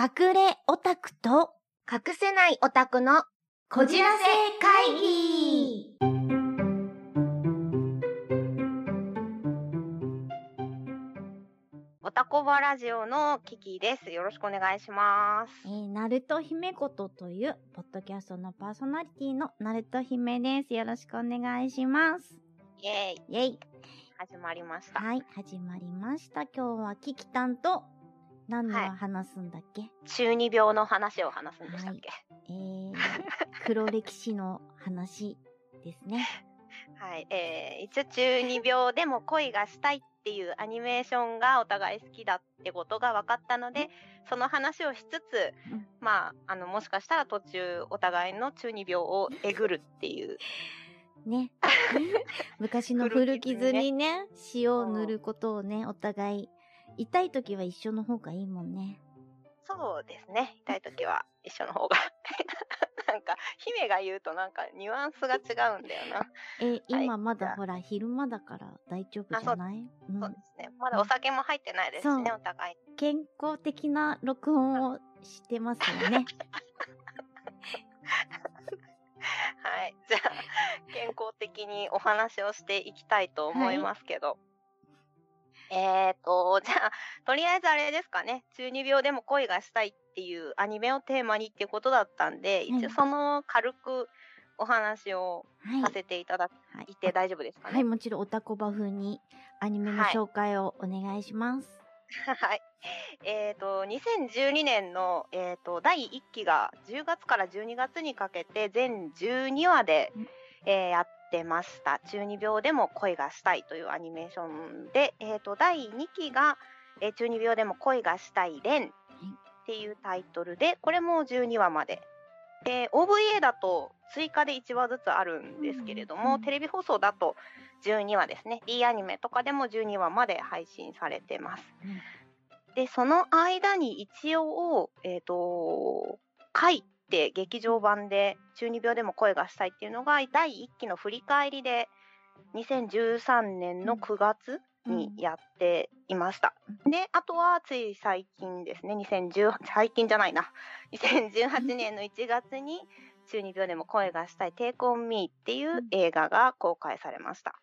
隠れオタクと隠せないオタクのこじらせ会議オタコバラジオのキキです。よろしくお願いします。えー、ナルト姫ことという、ポッドキャストのパーソナリティのナルト姫です。よろしくお願いします。イエーイ。イェイ。始まりました。はい、始まりました。今日はキキタンと、何はいの話すんだっけ、中二病の話を話すんでしたっけ？えー、黒歴史の話ですね。はい。えー、一応中二病でも恋がしたいっていうアニメーションがお互い好きだってことが分かったので、その話をしつつ、うんまあ、あの、もしかしたら途中お互いの中二病をえぐるっていう。ね。昔の古傷にね、塩を塗ることをね、お互い、痛い時は一緒の方がいいもんね。そうですね。痛い時は一緒の方が。なんか、姫が言うとなんかニュアンスが違うんだよな。え、はい今まだほら、昼間だから大丈夫じゃない？うんそうですね。まだお酒も入ってないですしね、そうお互い。健康的な録音をしてますよね。はい。じゃあ、健康的にお話をしていきたいと思いますけど。えーと、じゃあ、とりあえずあれですかね。中二病でも恋がしたいっていうアニメをテーマにっていうことだったんで、一応その軽くお話をはい。させていただはいいて大丈夫ですかね。はい、もちろんおたこば風にアニメのはい紹介をお願いします。はい。えっ、と、2012年の、えー、と第1期が10月から12月にかけて全12話でうん、えーやってました。中二病でも恋がしたいというアニメーションで、えー、と第2期が、えー中二病でも恋がしたいレンっていうタイトルで、これも12話まで。で、OVA だと追加で1話ずつあるんですけれども、うんうんテレビ放送だと12話ですね。D アニメとかでも12話まで配信されてます。うんで、その間に一応、えっ、と、回って劇場版で中二病でも声がしたいっていうのが第1期の振り返りで2013年の9月にやっていました。で、あとはつい最近ですね、2010、最近じゃないな、2018年の1月に中二病でも声がしたい Take on Me っていう映画が公開されました。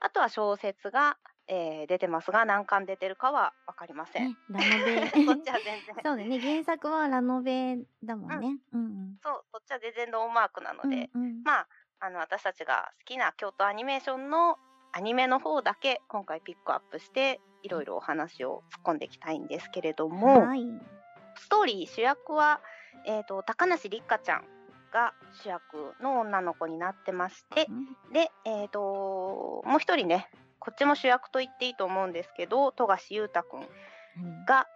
あとは小説が、えー出てますが、何巻出てるかはわかりません。ね、ラノベ。そっちは全然。そうだね、原作はラノベだもんね。うんうん。そう、そっちは全然ノーマークなので、うんうんまあ、あの、私たちが好きな京都アニメーションのアニメの方だけ今回ピックアップして、いろいろお話を突っ込んでいきたいんですけれども、はい。ストーリー主役は、えっ、と、高梨立花ちゃんが主役の女の子になってまして、で、えっ、と、もう一人ね、こっちも主役と言っていいと思うんですけど、富樫裕太くんうんが、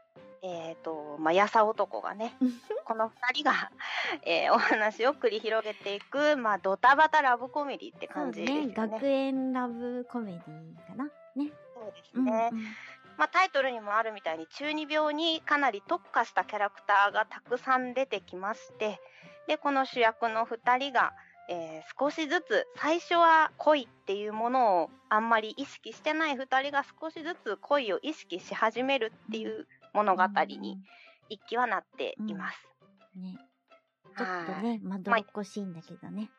えっ、と、まあ、やさ男がね、この二人が、えーお話を繰り広げていく、まあ、ドタバタラブコメディって感じですよね。ね、学園ラブコメディかな。ね。そうですうんね。うんまあ、タイトルにもあるみたいに中二病にかなり特化したキャラクターがたくさん出てきましてでこの主役の2人が、えー少しずつ最初は恋っていうものをあんまり意識してない2人が少しずつ恋を意識し始めるっていう物語に一期はなっています。ね。ちょっとはいね、まどろっこしいんだけどね。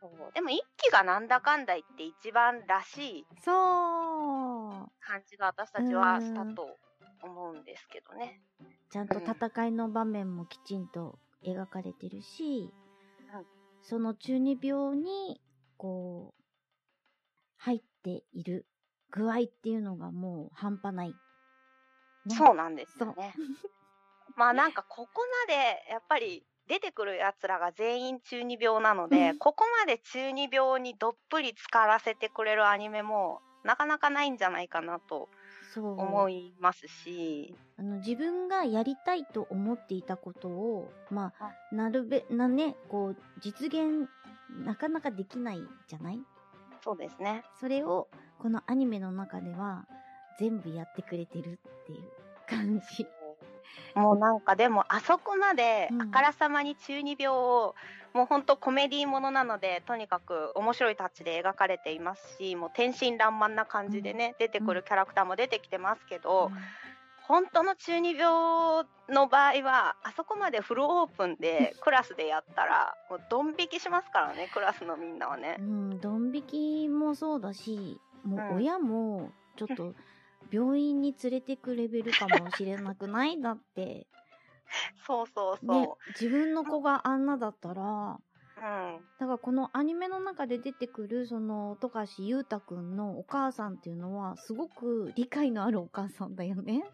そうでも一期がなんだかんだ言って一番らしいそう。感じが私たちはしたと思うんですけどね。ちゃんと戦いの場面もきちんと描かれてるし、うんその中二病に、こう、入っている具合っていうのがもう半端ない。ねそうなんですよね。まあなんかここまでやっぱり出てくるやつらが全員中二病なので、うんここまで中二病にどっぷり浸からせてくれるアニメもなかなかないんじゃないかなと。思いますし、あの自分がやりたいと思っていたことを、まあ、なるべなね、こう、実現、なかなかできないじゃない？そうですね。それを、このアニメの中では、全部やってくれてるっていう感じ。もうなんかでもあそこまでうんあからさまに中二病を、もうほんとコメディものなのでとにかく面白いタッチで描かれていますしもう天真爛漫な感じでね、出てくるキャラクターも出てきてますけど、本当の中二病の場合はあそこまでフルオープンでクラスでやったらもうドン引きしますからねクラスのみんなはね。うん、ドン引きもそうだし、もううん。親もちょっと病院に連れてくレベルかもしれなくないだって、そうそうそう、ね、自分の子があんなだったら、うん。だからこのアニメの中で出てくるその富樫裕太くんのお母さんっていうのはすごく理解のあるお母さんだよね。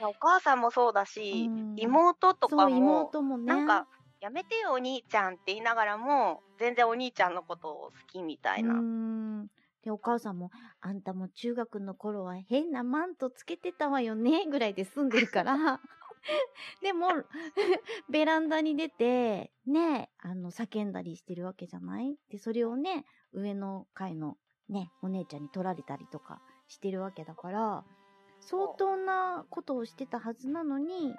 お母さんもそうだし、うん。妹とかも妹もね。なんかやめてよお兄ちゃんって言いながらも全然お兄ちゃんのことを好きみたいうな、ーん。でお母さんも「あんたも中学の頃は変なマントつけてたわよね」ぐらいで済んでるから でも ベランダに出てねあの叫んだりしてるわけじゃない？でそれをね上の階のねお姉ちゃんに取られたりとかしてるわけだから相当なことをしてたはずなのに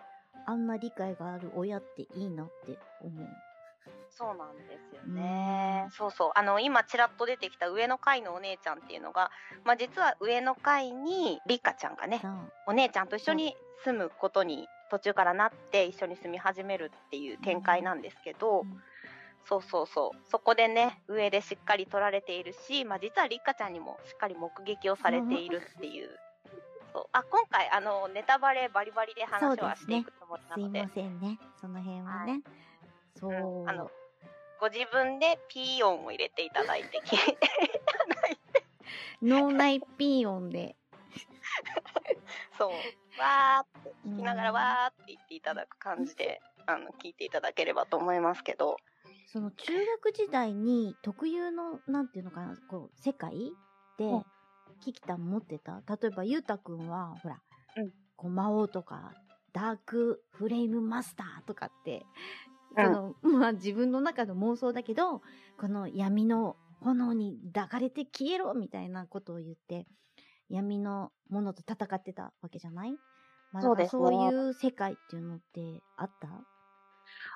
あんな理解がある親っていいなって思う。そうなんですよね。そうそう。あの、今、ちらっと出てきた上の階のお姉ちゃんっていうのが、まあ、実は上の階に、リカちゃんがね、さお姉ちゃんと一緒に住むことに途中からなって、一緒に住み始めるっていう展開なんですけど、うんそうそうそう。そこでね、上でしっかり取られているし、まあ、実はリカちゃんにもしっかり目撃をされているっていう。そうあ今回あのネタバレバリバリで話はしていくつもりなのですいませんね。その辺はね。そう、うんあのご自分でピー音を入れていただいて聞いていただいて脳内ピー音で。そう。わーって聞聞きながらわーって言っていただく感じであの聞いていただければと思いますけど。その中学時代に特有の、なんていうのかな、こう、世界でうん、キキタン持ってた？例えば、ゆうたくんは、ほら、うん。こう魔王とか、ダークフレームマスターとかって、うん。その、まあ自分の中の妄想だけど、この闇の炎に抱かれて消えろみたいなことを言って、闇のものと戦ってたわけじゃない？まあ、そういう世界っていうのってあった？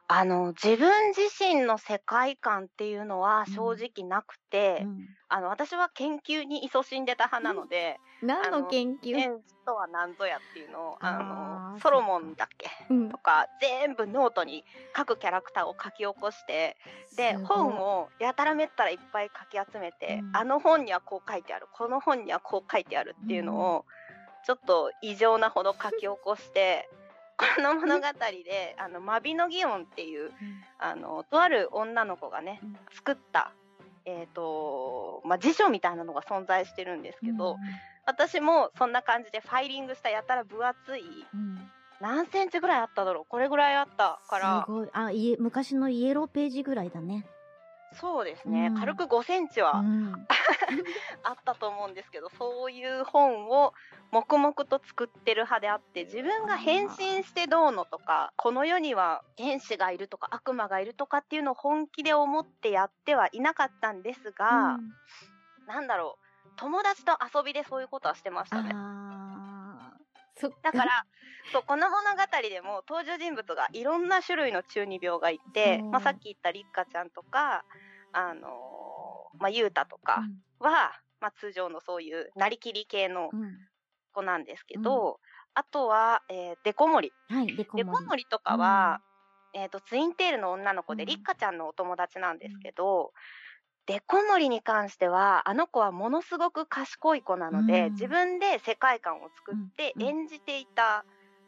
あの自分自身の世界観っていうのは正直なくて、うん。あの私は研究に勤しんでた派なので、何の研究？天使とは何ぞやっていうのをあのソロモンだっけ？うん。とか全部ノートに各キャラクターを書き起こしてで本をやたらめったらいっぱい書き集めて、うん。あの本にはこう書いてあるこの本にはこう書いてあるっていうのを、ちょっと異常なほど書き起こしてこの物語であのマビノギオンっていうあのとある女の子がねうん。作った、えーとまあ、辞書みたいなのが存在してるんですけど、私もそんな感じでファイリングしたやたら分厚い何センチぐらいあっただろう。これぐらいあったから。すごい。あいえ昔のイエローページぐらいだね、そうですね、うん。軽く5センチうはん、あったと思うんですけど、そういう本を黙々と作ってる派であって自分が変身してどうのとかこの世には天使がいるとか悪魔がいるとかっていうのを本気で思ってやってはいなかったんですが、なんだろう。友達と遊びでそういうことはしてましたね。そっだからそうこの物語でも登場人物がいろんな種類の中二病がいて、まあ、さっき言ったりっかちゃんとか、あのーまあ、ゆうたとかは、まあ、通常のそういうなりきり系のうん、うん子なんですけど、あとは、えーデコモリ。はいデコデモリとかは、えー、とツインテールの女の子で、うん。りっかちゃんのお友達なんですけど、デコモリに関してはあの子はものすごく賢い子なので、うん。自分で世界観を作ってうん。演じていた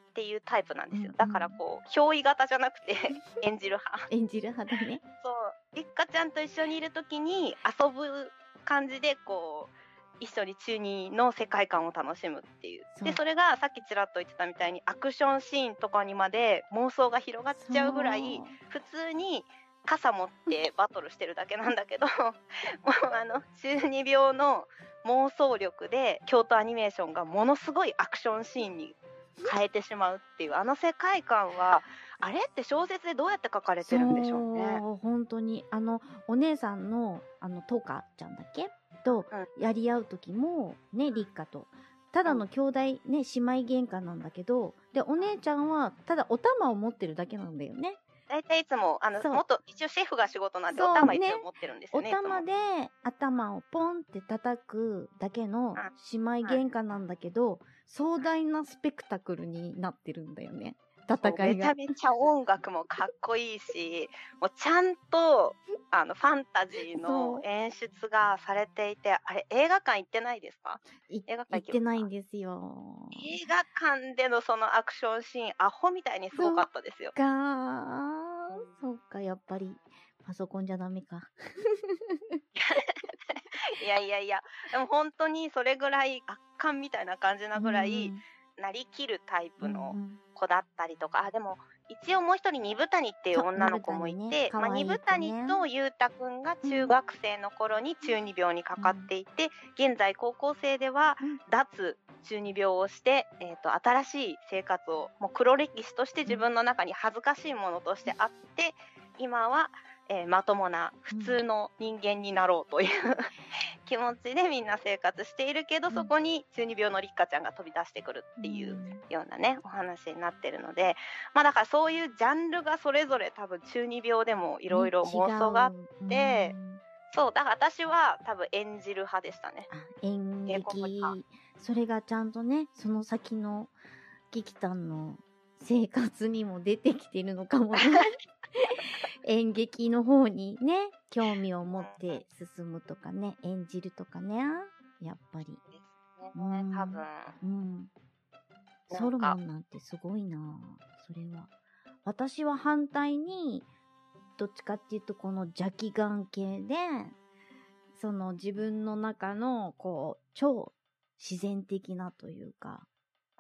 っていうタイプなんですよ、うん。だからこう憑依型じゃなくて 演じる派。演じる派だね。そう。りっかちゃんと一緒にいる時に遊ぶ感じでこう一緒に中二の世界観を楽しむっていう。でそれがさっきちらっと言ってたみたいにアクションシーンとかにまで妄想が広がっちゃうぐらい普通に傘持ってバトルしてるだけなんだけど もうあの中二病の妄想力で京都アニメーションがものすごいアクションシーンに変えてしまうっていうあの世界観はあれって小説でどうやって書かれてるんでしょうね。そう本当に。あのお姉さんのあのトカちゃんだっけ？とやり合う時もね立花とただの兄弟ね姉妹喧嘩なんだけどでお姉ちゃんはただお玉を持ってるだけなんだよね大体いつもあのもっと一応シェフが仕事なんでお玉一ね応持ってるんですよね。いつもお玉で頭をポンって叩くだけの姉妹喧嘩なんだけど、壮大なスペクタクルになってるんだよね。戦いが。めちゃめちゃ音楽もかっこいいし、もうちゃんとあのファンタジーの演出がされていて、あれ映画館行ってないですか？い映画館行ってないんですよ。映画館でのそのアクションシーン、アホみたいにすごかったですよ。かー、そうか、やっぱり、パソコンじゃダメか。いやいやいや、でも本当にそれぐらい圧巻みたいな感じなぐらい、なりきるタイプのうんうん子だったりとか、あ、でも一応もう一人、二部谷っていう女の子もいて、ま二部谷とゆうたくんが中学生の頃に中二病にかかっていて、現在高校生ではうん。脱中二病をして、えー、と新しい生活をもう黒歴史として自分の中に恥ずかしいものとしてあって今は、えーまともな普通の人間になろうという、気持ちでみんな生活しているけど、うん。そこに中二病のりっかちゃんが飛び出してくるっていうようなねお話になってるのでまあだからそういうジャンルがそれぞれ多分中二病でもいろいろ妄想があっってうん。そうだから私は多分演じる派でしたね。あ演劇か、それがちゃんとね、その先の劇団の生活にも出てきてるのかもね。演劇の方にね、興味を持って進むとかね、演じるとかね、やっぱり。ですう多分うん。ソロモンなんてすごいなそれは。私は反対に、どっちかっていうとこの邪気眼系で、その自分の中のこう、超自然的なというか、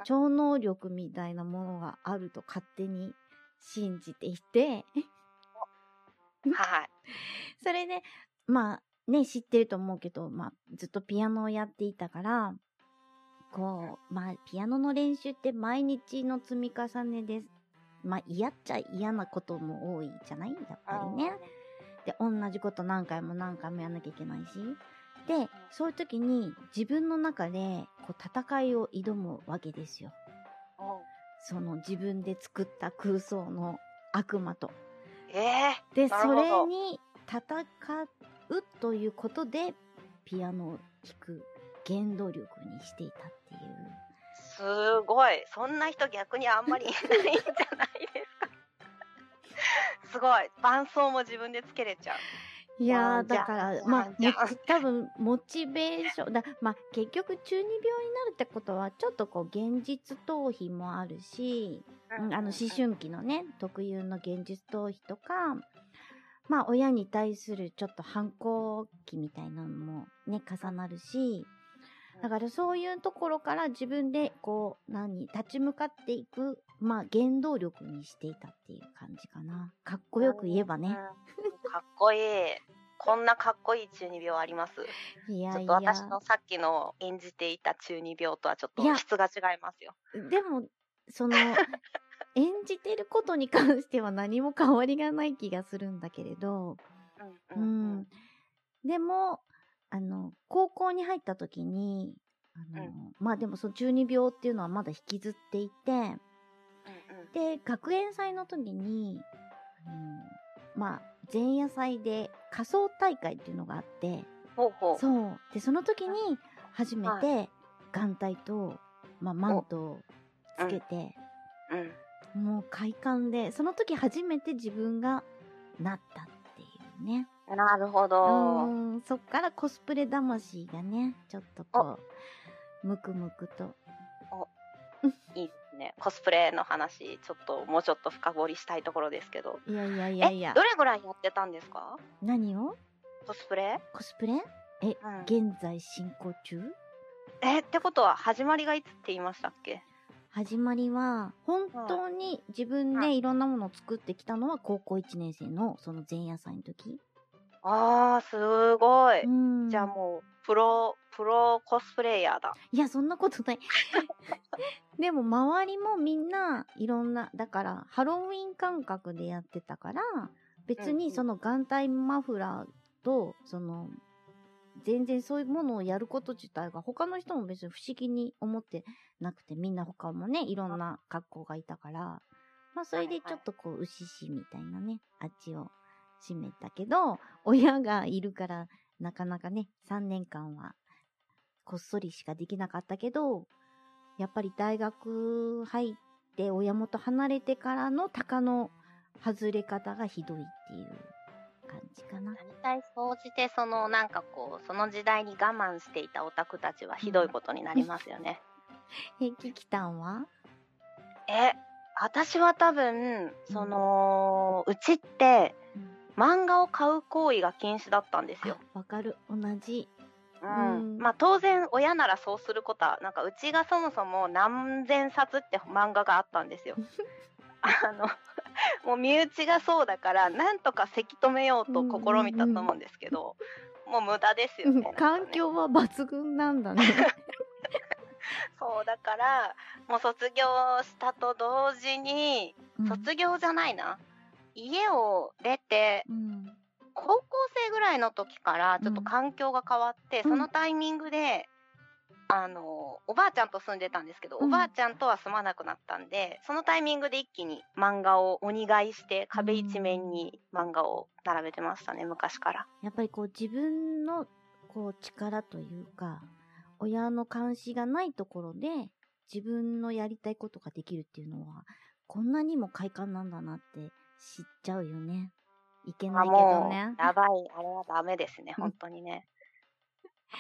超能力みたいなものがあると勝手に信じていて、はい。それで、まあね、知ってると思うけど、まあずっとピアノをやっていたから、こう、まあピアノの練習って毎日の積み重ねです。まあ嫌っちゃ嫌なことも多いじゃない？やっぱりね。で、同じこと何回も何回もやんなきゃいけないし。で、そういう時に自分の中でこう戦いを挑むわけですよ。その自分で作った空想の悪魔と。ええで、それに戦うということで、ピアノを弾く原動力にしていたっていう。すごい。そんな人逆にあんまりいないんじゃないですか。すごい。伴奏も自分でつけれちゃう。いやだから、ワまあ多分、モチベーション、だまあ、結局、中二病になるってことは、ちょっとこう、現実逃避もあるし、うんあの、思春期のね、特有の現実逃避とか、まあ、親に対するちょっと反抗期みたいなのもね、重なるし、だからそういうところから自分でこう、何、立ち向かっていく、まあ原動力にしていたっていう感じかな。かっこよく言えばね。うん。かっこいい。こんなかっこいい中二病あります？いやいちょっと私や。のさっきの演じていた中二病とはちょっと質が違いますよ。でも、その、演じてることに関しては何も変わりがない気がするんだけれど、ううんん。でも、あの、高校に入った時に、あの、うまあでもその中二病っていうのはまだ引きずっていて、うんうんで、学園祭の時に、あの、まあ、前夜祭で仮装大会っていうのがあって、ほうほう。そう。で、その時に初めはて眼帯と、まあ、マントをつけて、うん。もう快感で、その時初めて自分がなったっていうね。なるほうど。そっからコスプレ魂がね、ちょっとこう、むくむくと。いいですね。コスプレの話、ちょっともうちょっと深掘りしたいところですけど。いやいやいやいやえ、ど。れぐらいやってたんですか？何を？コスプレ？コスプレ？え、うん現在進行中？え、ってことは始まりがいつって言いましたっけ？始まりは、本当に自分はでいろんなものを作ってきたのは高校1年生のその前夜祭の時。あー、すごい。うん。じゃあもう、プロ、プロコスプレイヤーだ。いや、そんなことない。でも、周りもみんないろんな、だから、ハロウィン感覚でやってたから、別にその眼帯マフラーと、その、全然そういうものをやること自体が他の人も別に不思議に思ってなくて、みんな他もね、いろんな格好がいたから、まあそれでちょっとこう、牛しみたいなね、あっちを閉めたけど、親がいるから、なかなかね、3年間は、こっそりしかできなかったけど、やっぱり大学入って親元離れてからの鷹の外れ方がひどいっていう感じかな。大体総じて、そのなんかこう、その時代に我慢していたオタクたちはひどいことになりますよね。え、キキタンは？え、私は多分、その、うちって、漫画を買う行為が禁止だったんですよ。あわかる。同じ。うんうんまあ当然親ならそうすることはなんかうちがそもそも何千冊って漫画があったんですよ。あの もう身内がそうだからなんとかせき止めようと試みたと思うんですけど、もう無駄ですよね。ね環境は抜群なんだね。そうだからもう卒業したと同時にうん卒業じゃないな、家を出てうん。高校生ぐらいの時からちょっと環境が変わって、うんそのタイミングであのおばあちゃんと住んでたんですけど、うんおばあちゃんとは住まなくなったんでそのタイミングで一気に漫画を鬼買いして壁一面に漫画を並べてましたね昔から。やっぱりこう自分のこう力というか、親の監視がないところで自分のやりたいことができるっていうのは、こんなにも快感なんだなって知っちゃうよね。いけないけどね。やばいあれはダメですねうん本当にね。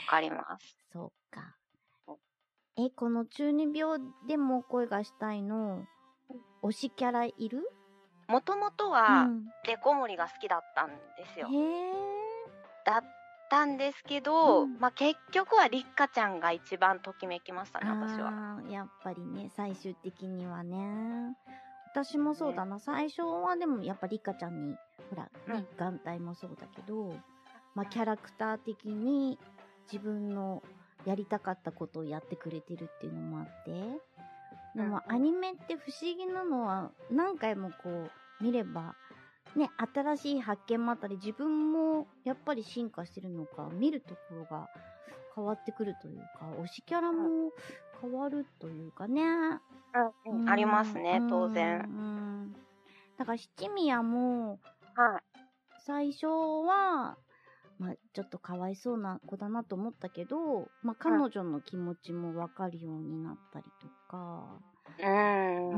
わかります。そうか。え、この中二病でも恋がしたいの、推しキャラいる？もともとうはん、デコモリが好きだったんですよ。へえ。だったんですけど、うんまあ結局はリッカちゃんが一番ときめきましたね、私は。やっぱりね、最終的にはね。私もそうだな。最初はでもやっぱリカちゃんに、ほら、ね、眼帯もそうだけど、まあキャラクター的に自分のやりたかったことをやってくれてるっていうのもあって、でもうんアニメって不思議なのは何回もこう見れば、ね、新しい発見もあったり、自分もやっぱり進化してるのか、見るところが変わってくるというか、推しキャラも変わるというかね。うんうんありますね、当う然。ん。だから七宮も、はい。最初は、まあ、ちょっとかわいそうな子だなと思ったけど、まあ、彼女の気持ちもわかるようになったりとか、うーん。うう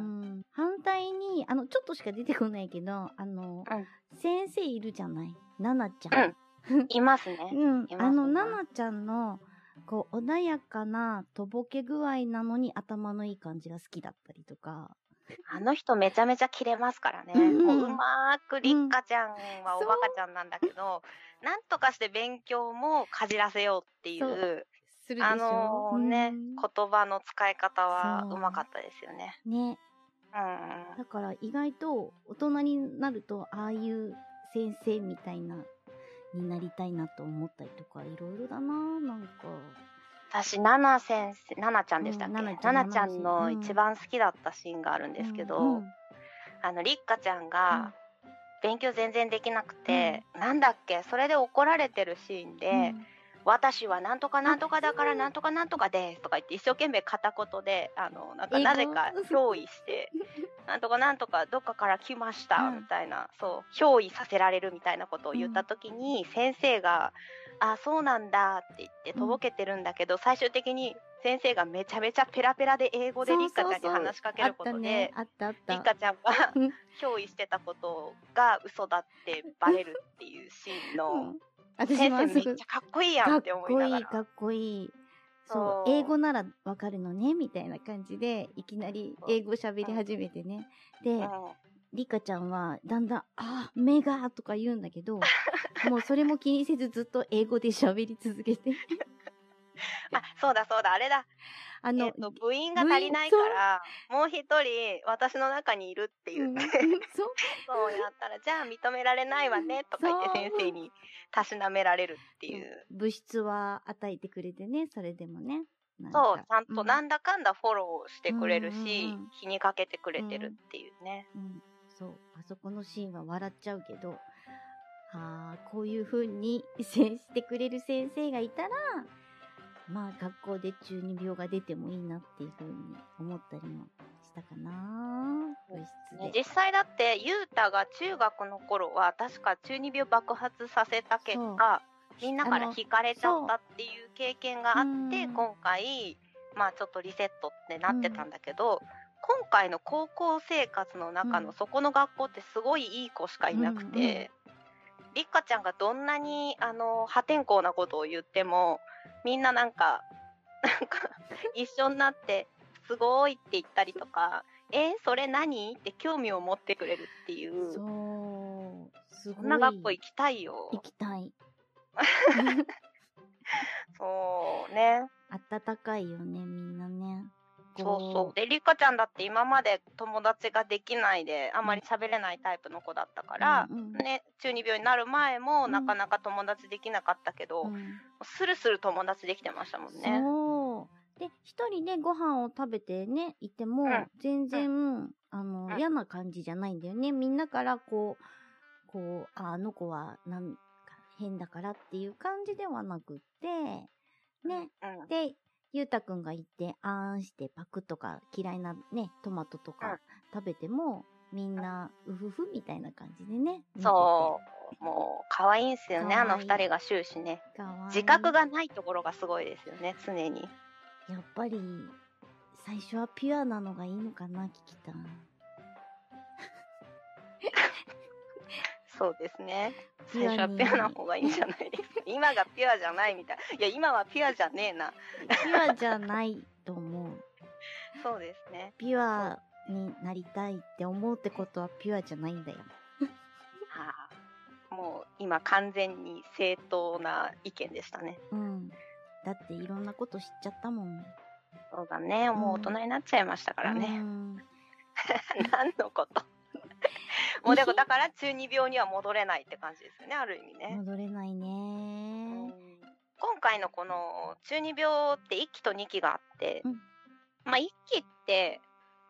ん。ん。反対に、あの、ちょっとしか出てこないけど、あの、先生いるじゃない？ナナちゃん。いますね。うん。いますね あの、ナナちゃんの、こう、穏やかな、とぼけ具合なのに頭のいい感じが好きだったりとか。あの人めちゃめちゃキレますからね。うんもううまーくリッカちゃんはおバカちゃんなんだけど、なんとかして勉強もかじらせようっていそうあのーね、うん言葉の使い方はうまかったですよね。ね。うん。だから意外と大人になると、ああいう先生みたいな、になりたいなと思ったりとか、いろいろだななんか。私、ナナ先生、ナナちゃんでしたっけ、うんナナちゃんナナちゃんの一番好きだったシーンがあるんですけど、うんうん。あの、リッカちゃんが、勉強全然できなくて、なんだっけ？それで怒られてるシーンで、私はなんとかなんとかだからあなんとかなんとかですとか言って一生懸命片言で、あの、なんかなぜか憑依して、なんとかなんとかどっかから来ましたうん。みたいな、そう、憑依させられるみたいなことを言った時に、先生が、あ、そうなんだって言ってとぼけてるんだけど、最終的に先生がめちゃめちゃペラペラで英語でリッカちゃんに話しかけることで、あったね、あったあリッった。カちゃんがうん。憑依してたことが嘘だってバレるっていうシーンの、うん。私先生めっちゃかっこいいやかっんって思いこい、ないがら。かっこいい。そう英語ならわかるのね、みたいな感じで、いきなり英語喋り始めてね。で、うん。リカちゃんは、だんだん、あ、目がとか言うんだけど、もうそれも気にせずずっと英語で喋り続けて。あ、そうだそうだ、あれだ。あの、えっと、部員が足りないから、もう一人私の中にいるってうん言って、そう、そうやったら、じゃあ認められないわね、とか言って先生にたしなめられるっていう。物質は与えてくれてね、それでもね。そう、かちゃんとなんだかんだフォローしてくれるし、うんうんうん。気にかけてくれてるっていうね。うん、そう、あそこのシーンは笑っちゃうけど、ああ、こういう風に接してくれる先生がいたら、まあ学校で中二病が出てもいいなっていう風に思ったりもしたかな部室で。ね実際だって、ゆうたが中学の頃は、確か中二病爆発させた結果、みんなから惹かれちゃったっていう経験があって、今回、まあちょっとリセットってなってたんだけど、今回の高校生活の中うん。のそこの学校ってすごいいい子しかいなくて、りっかちゃんがどんなにあの破天荒なことを言ってもみんななんかなんか 一緒になってすごいって言ったりとかえそれ何？って興味を持ってくれるっていうそそう。すごい。んな学校行きたいよ行きたい。そうね 暖かいよね、みんなね。そうそう。でりっかちゃんだって今まで友達ができないであんまり喋れないタイプの子だったから、うんうんね、中二病になる前もうん。なかなか友達できなかったけど、うん。スルスル友達できてましたもんね。そう。で、一人でご飯を食べてね、いても、うん。全然、あの、うん。嫌な感じじゃないんだよね。みんなからこう、こう、ああの子はなんか変だからっていう感じではなくって、ね。うん。で、ゆうたくんがいて、あーんしてパクとか嫌いなね、トマトとうんか食べても、みんな、うふふみたいな感じでね。そう、もう可愛いんすよね、あの二人が終始ね。自覚がないところがすごいですよね、常に。やっぱり、最初はピュアなのがいいのかな、キキタそうですね。最初はピュアな方がいいんじゃないですか。今がピュアじゃないみたい。いや、今はピュアじゃねえな。ピュアじゃないと思う。そうですね。ピュアになりたいって思うってことはピュアじゃないんだよ。はあ、もう今完全に正当な意見でしたね。うん。だっていろんなこと知っちゃったもん。そうだね。もう大人になっちゃいましたからうね。ん。何のこと？もうでもだから中二病には戻れないって感じですよね、ある意味ね。戻れないね。今回のこの中二病って1期と2期があって、うん。まあ1期って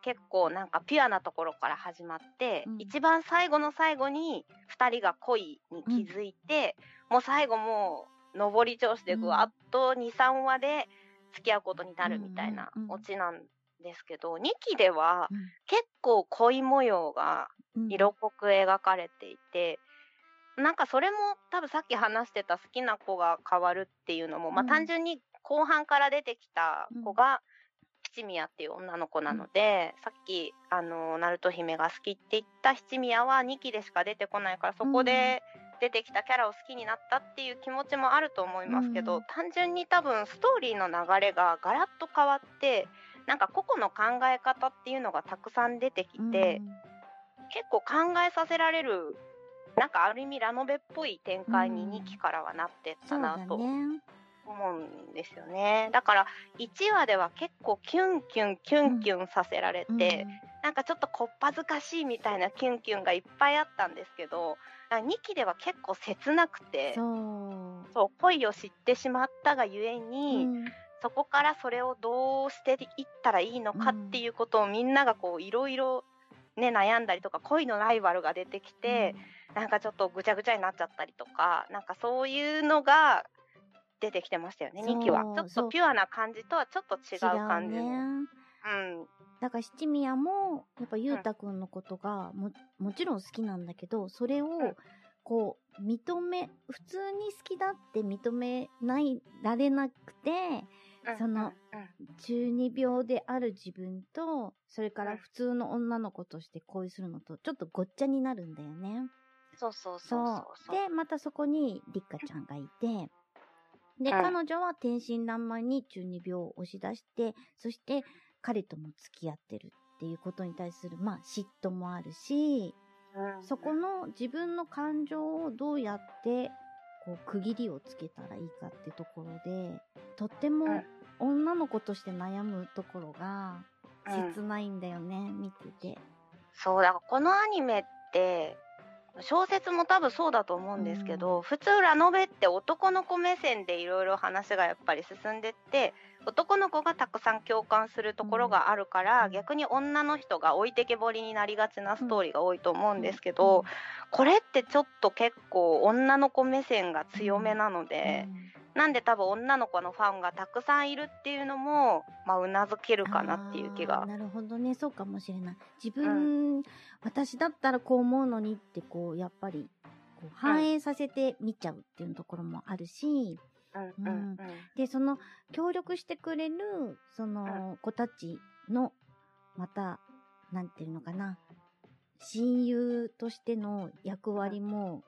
結構なんかピュアなところから始まって、うん。一番最後の最後に2人が恋に気づいて、もう最後もう上り調子でぐわっと23話で付き合うことになるみたいなうんうんうん。オチなんですけど、2期ではうん。結構恋模様がうん色濃く描かれていて、なんかそれも多分さっき話してた好きな子が変わるっていうのも、まあうん単純に後半から出てきた子が七宮っていう女の子なので、さっきあのナルト姫が好きって言った七宮は2期でしか出てこないからそこで出てきたキャラを好きになったっていう気持ちもあると思いますけど、うん。単純に多分ストーリーの流れがガラッと変わってなんか個々の考え方っていうのがたくさん出てきて、結構考えさせられるなんかある意味ラノベっぽい展開にうん2期からはなってったなとね。思うんですよね。だから1話では結構キュンキュンキュンキュンさせられて、なんかちょっとこっぱずかしいみたいなキュンキュンがいっぱいあったんですけど2期では結構切なくてそう。そう恋を知ってしまったがゆえに、うんそこからそれをどうしていったらいいのかっていうことをみんながこういろいろね悩んだりとか恋のライバルが出てきて、なんかちょっとぐちゃぐちゃになっちゃったりとかなんかそういうのが出てきてましたよねそう。2期は。ちょっとピュアな感じとはちょっと違う感じうね。うん。だから七宮も、やっぱゆうたくんのことがも、もちろん好きなんだけど、それをん、こう、認め、普通に好きだって認めない、られなくて、そのうんうん中二病である自分と、それかうん。ら普通の女の子として恋するのと、ちょっとごっちゃになるんだよね。そうそうそそうそう。で、またそこにりっかちゃんがいて、で、うん彼女は天真爛漫に中二病を押し出して、そして彼とも付き合ってるっていうことに対する、まあ、嫉妬もあるし、うん。そこの自分の感情をどうやって、こう、区切りをつけたらいいかってところで、とってもうん女の子として悩むところが、うん切ないんだよね、見てて。そうだからこのアニメって小説も多分そうだと思うんですけど、普通ラノベって男の子目線でいろいろ話がやっぱり進んでって男の子がたくさん共感するところがあるから、うん。逆に女の人が置いてけぼりになりがちなストーリーが多いと思うんですけど、これってちょっと結構女の子目線が強めなので、なんで多分女の子のファンがたくさんいるっていうのもまあうなずけるかなっていう気が。なるほどね、そうかもしれない。自分、私だったらこう思うのにって、こう、やっぱり、こう反映させて見ちゃうっていうところもあるし、うんうんうん。で、その、協力してくれる、その、子たちの、また、なんていうのかな、親友としての役割も、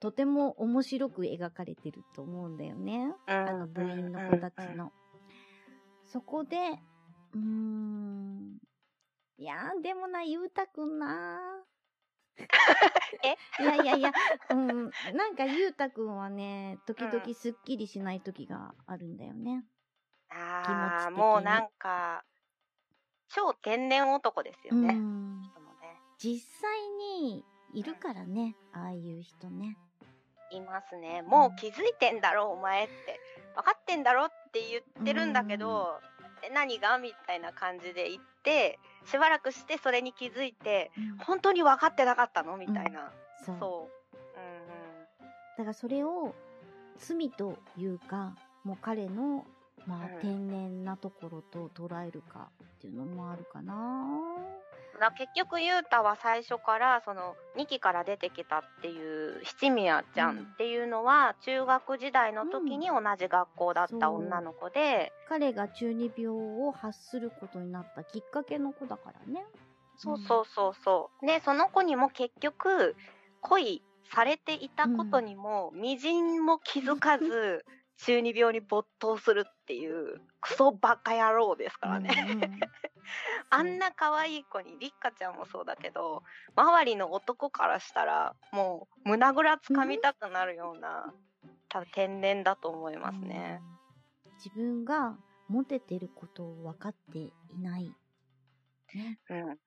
とても面白く描かれてると思うんだよね。あの部員の子たちの。そこで、うーん。いやー、でもな、ゆうたくんな え？いやいやいや、うん。なんかゆうたくんはね、時々すっきりしない時があるんだよね。ああ、もうなんか、超天然男ですようね。ん。人もね。実際にいるからね、ああいう人ね。いますね。もう気づいてんだろ、お前って。分かってんだろって言ってるんだけど、え何がみたいな感じで言って、しばらくしてそれに気づいて、うん本当に分かってなかったのみたいな。そう。そう。うんだからそれを罪というか、もう彼の、まあうん天然なところと捉えるかっていうのもあるかな。結局、ゆうたは最初から、その、2期から出てきたっていう、七宮ちゃんっていうのは、中学時代の時に同じ学校だった女の子で、彼が中二病を発することになったきっかけの子だからね。そうそうそうそう。で、その子にも結局、恋されていたことにも、みじんも気づかず、中二病に没頭するっていう、クソバカ野郎ですからね。あんな可愛い子に、りっかちゃんもそうだけど、周りの男からしたら、もう胸ぐらつかみたくなるような、多分天然だと思いますね。うん自分がモテてることを分かっていない。ね。うん。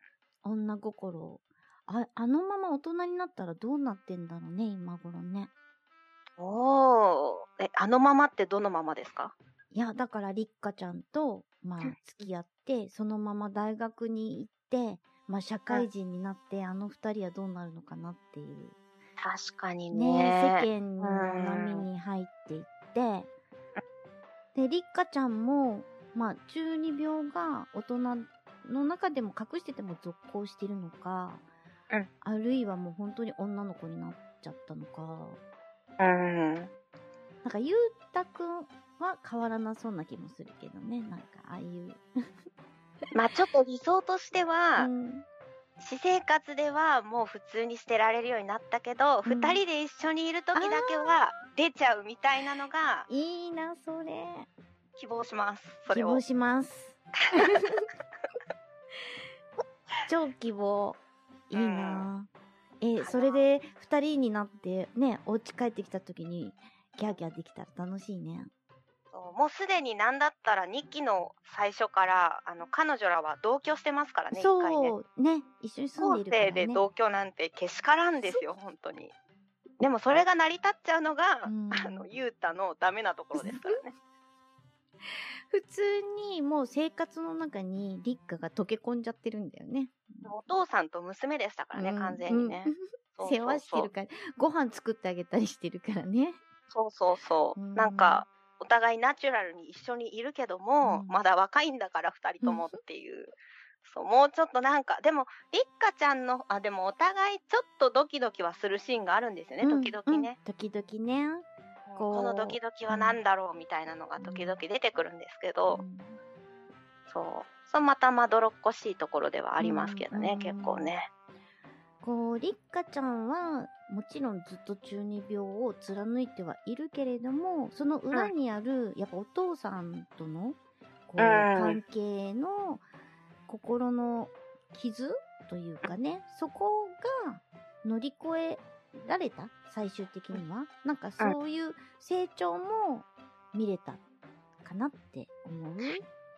女心。あ、あのまま大人になったらどうなってんだろうね、今頃ね。おー。え、あのままってどのままですか？いや、だから、りっかちゃんと、まあうん、付き合って、そのまま大学に行って、まあ、社会人になって、あの二人はどうなるのかなっていう。確かにねね。世間の波に入っていって、で、りっかちゃんも、まあ、中二病が大人の中でも隠してても続行してるのか、うんあるいはもう本当に女の子になっちゃったのか、うん。なんか、ゆうたくんは変わらなそうな気もするけどね、なんか、ああいう。まあちょっと理想としては、うん私生活ではもう普通にしてられるようになったけど、うん二人で一緒にいる時だけは出ちゃうみたいなのがいいな、それ。希望します。それを希望。します。超希望。いいな、え、かなそれで二人になって、ね、お家帰ってきた時に、ギャーギャーできたら楽しいね。もうすでになんだったら2期の最初から、あの、彼女らは同居してますからね。そう、ね、一緒に住ん後でいるからね。世で同居なんてけしからんですよ、本当に。でもそれが成り立っちゃうのが、うんあの、ゆうたのダメなところですからね。普通にもう生活の中に立花が溶け込んじゃってるんだよね。お父さんと娘でしたからね、うん完全にね。う 世話してるから、ご飯作ってあげたりしてるからね。そうそうそう。うんなんか、お互いナチュラルに一緒にいるけども、うんまだ若いんだから二人ともっていう。そう、もうちょっとなんか、でも、りっかちゃんの、あ、でもお互いちょっとドキドキはするシーンがあるんですよね、時々ね。うん時々ね。うんこのドキドキは何だろうみたいなのが時々出てくるんですけど、うんそう。そう、またまどろっこしいところではありますけどね、うん結構ね。こう、りっかちゃんは、もちろんずっと中二病を貫いてはいるけれども、その裏にある、やっぱお父さんとの、こう、関係の心の傷というかね、そこが乗り越えられた最終的には。なんかそういう成長も見れたかなって思う。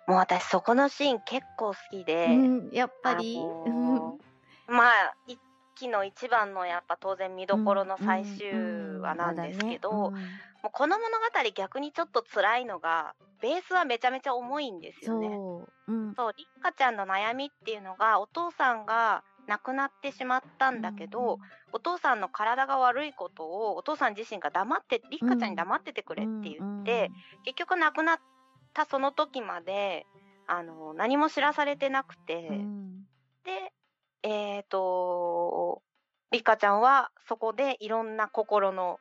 もう私そこのシーン結構好きで、うん、やっぱり。あのー まあ、一期の一番のやっぱ当然見どころの最終話なんですけど、もうんうんうこの物語逆にちょっと辛いのが、ベースはめちゃめちゃ重いんですよね。そう。うん。そう、りっかちゃんの悩みっていうのが、お父さんが亡くなってしまったんだけど、お父さんの体が悪いことを、お父さん自身が黙って、りっかちゃんに黙っててくれって言って、結局亡くなったその時まで、あの、何も知らされてなくて、うんうんで、えっ、と、リカちゃんはそこでいろんな心の。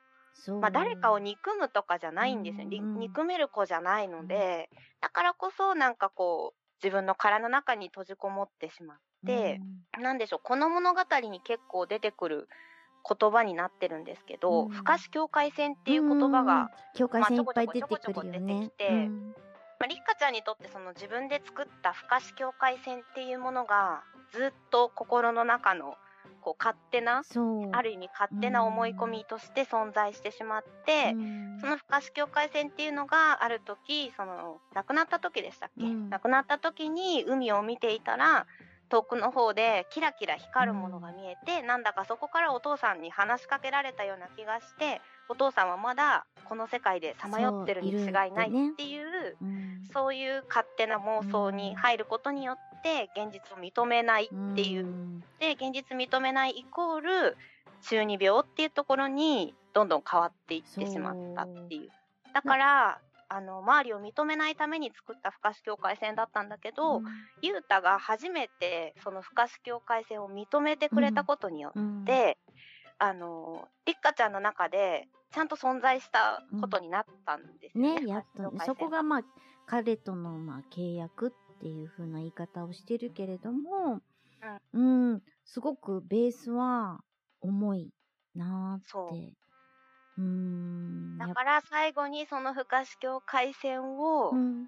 まあ、誰かを憎むとかじゃないんですよ、憎める子じゃないので、だからこそなんかこう自分の殻の中に閉じこもってしまって、なんでしょうこの物語に結構出てくる言葉になってるんですけど、うん。不可視境界線っていう言葉が、境界線いっぱい出てくるよね。まあ、りっかちゃんにとってその自分で作った不可視境界線っていうものがずっと心の中のこう勝手なある意味勝手な思い込みとして存在してしまって、うん。その不可視境界線っていうのがある時その亡くなった時でしたっけ、うん。亡くなった時に海を見ていたら遠くの方でキラキラ光るものが見えて、なんだかそこからお父さんに話しかけられたような気がしてお父さんはまだこの世界でさまよってるに違いないっていううん。そういう勝手な妄想に入ることによって現実を認めないっていう、ん。で現実認めないイコール中二病っていうところにどんどん変わっていってしまったっていう。だからあの周りを認めないために作った不可視境界線だったんだけど、うん。ゆうたが初めてその不可視境界線を認めてくれたことにようん。って、あのりっかちゃんの中でちゃんと存在したことになったんですよね。ね、やっとそこがまあ彼とのまあ契約っていう風な言い方をしてるけれども、うん、すごくベースは重いなーって。う。ーん。だから最後にその不可視境界線をうん、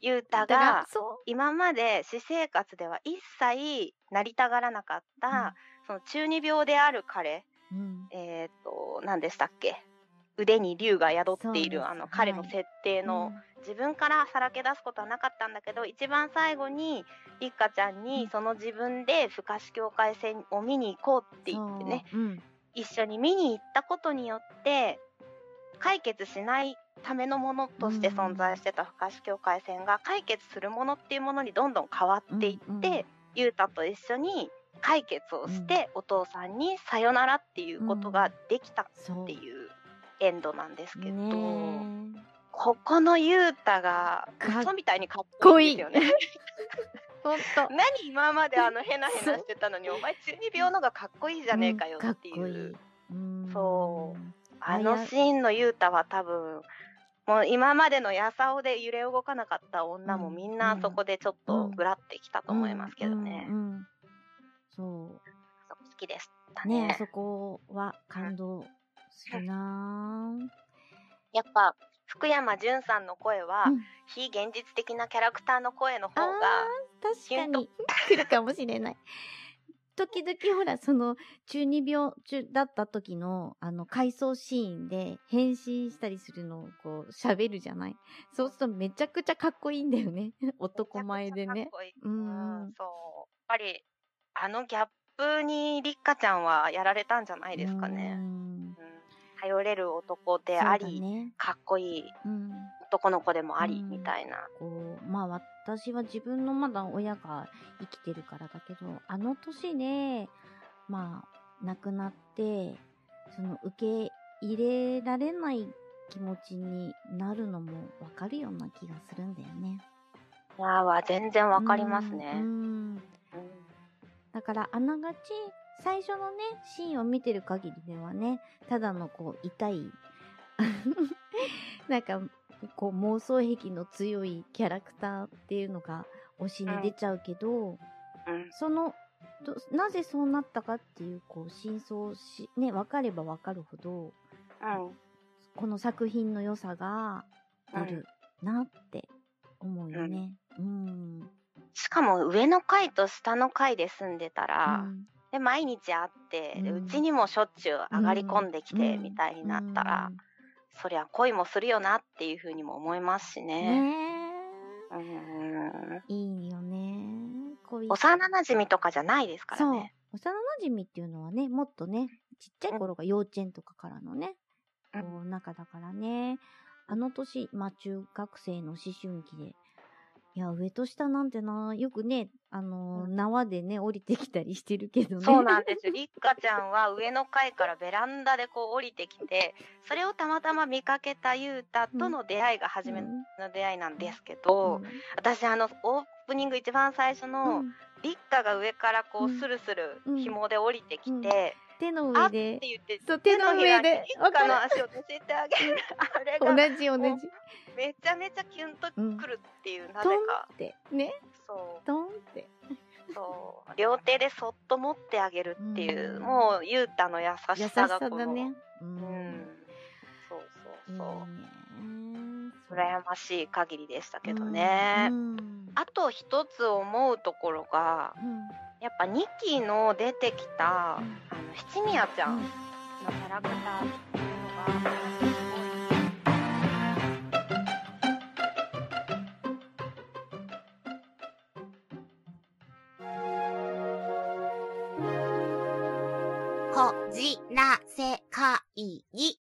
ゆうただからがそ今まで私生活では一切なりたがらなかった、その中二病である彼、う、うん、えっ、と何でしたっけ？腕に竜が宿っているあのはい彼の設定の、自分からさらけ出すことはなかったんだけど一番最後にりっかちゃんうん。にその自分で不可視境界線を見に行こうって言ってねそう、うん、一緒に見に行ったことによって解決しないためのものとして存在してた不可視境界線が解決するものっていうものにどんどん変わっていって、うんうん。ゆうたと一緒に解決をして、お父さんにさよならっていうことができたっていうエンドなんですけど、ねここのゆうたが嘘みたいにかっこいいですよね。ほんと。何今まであのヘナヘナしてたのにお前中二病のがかっこいいじゃねえかよう。んっていう。そう。あのシーンのゆうたは多分もう今までのやさおで揺れ動かなかった女もうん。みんなそこでちょっとぐらってきたと思いますけどね。そそこ好きでしたう。ね。ねそこは感動するなぁ。やっぱ福山潤さんの声は、うん非現実的なキャラクターの声の方があ確かに来るかもしれない。時々ほら、その中二病中だった時のあの回想シーンで変身したりするのをこう喋るじゃない？そうするとめちゃくちゃかっこいいんだよね。男前でねうんうんそう。やっぱりあのギャップにりっかちゃんはやられたんじゃないですかうね。んうん頼れる男であり、ね。かっこいいうん。男の子でもあり、うんみたいな。こう、まあ私は自分のまだ親が生きてるからだけど、あの年で、まあ、亡くなって、その受け入れられない気持ちになるのもわかるような気がするんだよね。いやーは全然わかりますうね。だから、あながち、最初のね、シーンを見てる限りではね、ただのこう、痛い、なんか、こう、妄想癖の強いキャラクターっていうのが推しに出ちゃうけど、うんその、どなぜそうなったかっていう、こう、真相をし、ね、分かれば分かるほど、うんこの作品の良さが出るなって思うよね。うん。しかも上の階と下の階で住んでたうら、んで毎日会ってでううんちにもしょっちゅう上がり込んできてうんみたいになったら、そりゃ恋もするよなっていうふうにも思いますしうんね。ねうんえ。いいよね。恋幼馴染とかじゃないですからね。。幼馴染っていうのはね、もっとね、ちっちゃい頃が幼稚園とかからのね、うんこう、中だからね、あの年、まあ中学生の思春期で、いや、上と下なんてな、よくね、あのー、うん。縄でね、降りてきたりしてるけどね。そうなんですよ。りっかちゃんは上の階からベランダでこう降りてきて、それをたまたま見かけたゆうたとの出会いが初めの出会いなんですけど、うん。私あのオープニング一番最初の、うん。りっかが上からこううん。スルスルうん。紐で降りてきて、うん手の上で。そう、手の上で。手の足を乗せてあげる。あれが同じ同じ。めちゃめちゃキュンとくるっていう、なぜか。って。ね。そう。トンって。そう。両手でそっと持ってあげるっていう、うんもう、ゆうたの優し優しささがこの。だね。う。うんん。そうそうそう。羨ましい限りでしたけどね。うん。あと一つ思うところが、うん。やっぱ2期の出てきた、うんあの、七宮ちゃうんんのキャラクターっていうのが、こじらせ会議。